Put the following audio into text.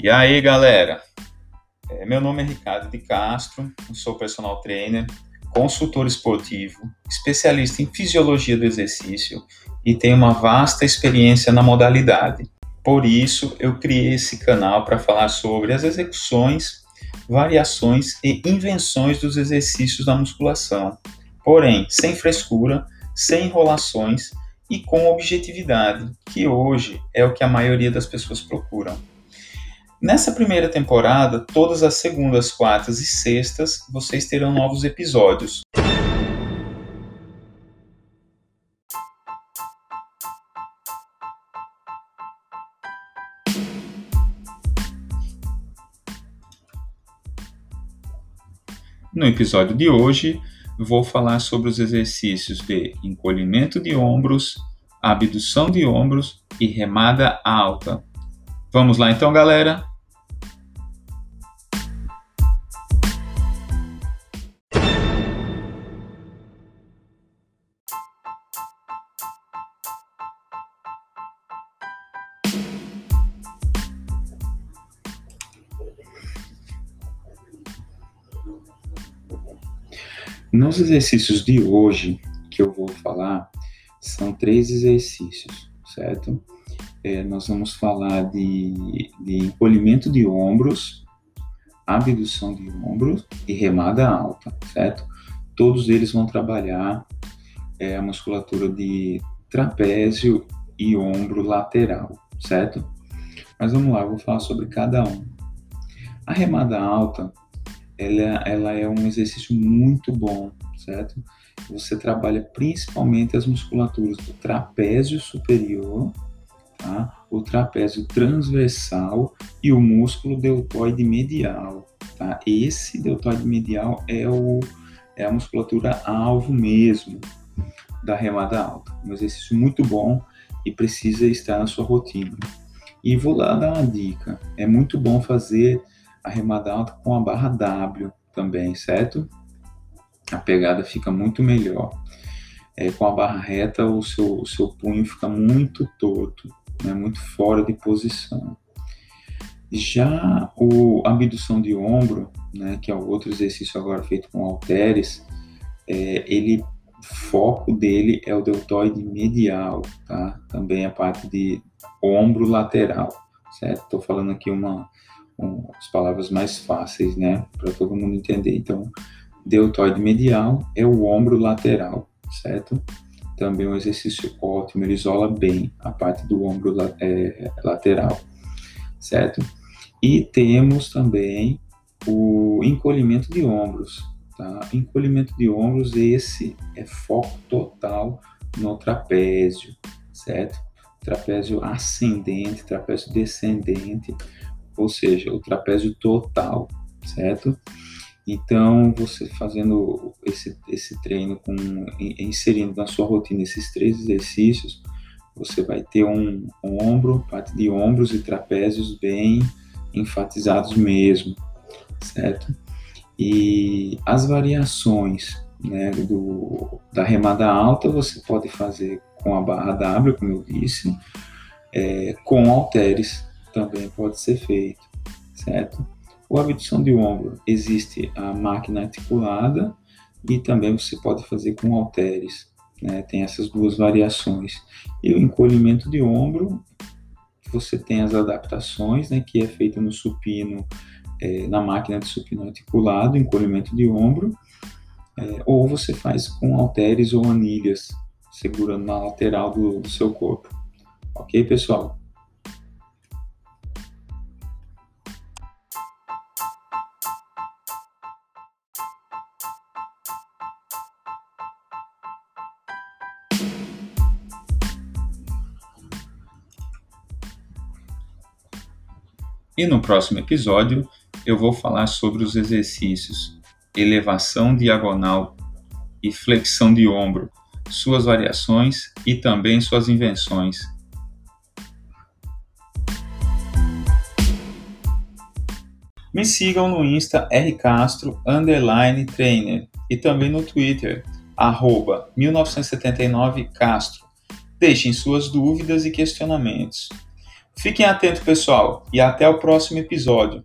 E aí, galera? É, meu nome é Ricardo de Castro, sou personal trainer, consultor esportivo, especialista em fisiologia do exercício e tenho uma vasta experiência na modalidade. Por isso, eu criei esse canal para falar sobre as execuções, variações e invenções dos exercícios da musculação. Porém, sem frescura, sem enrolações e com objetividade, que hoje é o que a maioria das pessoas procuram. Nessa primeira temporada, todas as segundas, quartas e sextas, vocês terão novos episódios. No episódio de hoje, vou falar sobre os exercícios de encolhimento de ombros, abdução de ombros e remada alta. Vamos lá então, galera? Nos exercícios de hoje que eu vou falar, são três exercícios, certo? É, nós vamos falar de, de encolhimento de ombros, abdução de ombros e remada alta, certo? Todos eles vão trabalhar é, a musculatura de trapézio e ombro lateral, certo? Mas vamos lá, eu vou falar sobre cada um. A remada alta ela, ela é um exercício muito bom, certo? Você trabalha principalmente as musculaturas do trapézio superior, tá? o trapézio transversal e o músculo deltoide medial. Tá? Esse deltoide medial é, o, é a musculatura alvo mesmo da remada alta. Um exercício muito bom e precisa estar na sua rotina. E vou lá dar uma dica: é muito bom fazer a remada alta com a barra W também, certo? A pegada fica muito melhor. É, com a barra reta, o seu, o seu punho fica muito torto, né, muito fora de posição. Já o, abdução de ombro, né, que é o outro exercício agora feito com halteres, é, ele foco dele é o deltoide medial, tá? Também a parte de ombro lateral, certo? Estou falando aqui uma, com as palavras mais fáceis, né, para todo mundo entender. Então, deltoide medial é o ombro lateral, certo? Também um exercício ótimo, ele isola bem a parte do ombro é, lateral, certo? E temos também o encolhimento de ombros, tá? Encolhimento de ombros, esse é foco total no trapézio, certo? Trapézio ascendente, trapézio descendente, ou seja, o trapézio total, certo? Então, você fazendo esse, esse treino, com, inserindo na sua rotina esses três exercícios, você vai ter um, ombro, parte de ombros e trapézios bem enfatizados mesmo, certo? E as variações né, do, da remada alta você pode fazer com a barra W, como eu disse, é, com halteres, também pode ser feito, certo? O abdução de ombro, existe a máquina articulada e também você pode fazer com halteres, né? Tem essas duas variações. E o encolhimento de ombro, você tem as adaptações, né? Que é feita no supino, é, na máquina de supino articulado, encolhimento de ombro, é, ou você faz com halteres ou anilhas, segurando na lateral do, do seu corpo. Ok, pessoal? E no próximo episódio eu vou falar sobre os exercícios elevação diagonal e flexão de ombro, suas variações e também suas invenções. Me sigam no Insta rcastro underline trainer e também no Twitter arroba 1979castro. Deixem suas dúvidas e questionamentos. Fiquem atentos, pessoal, e até o próximo episódio.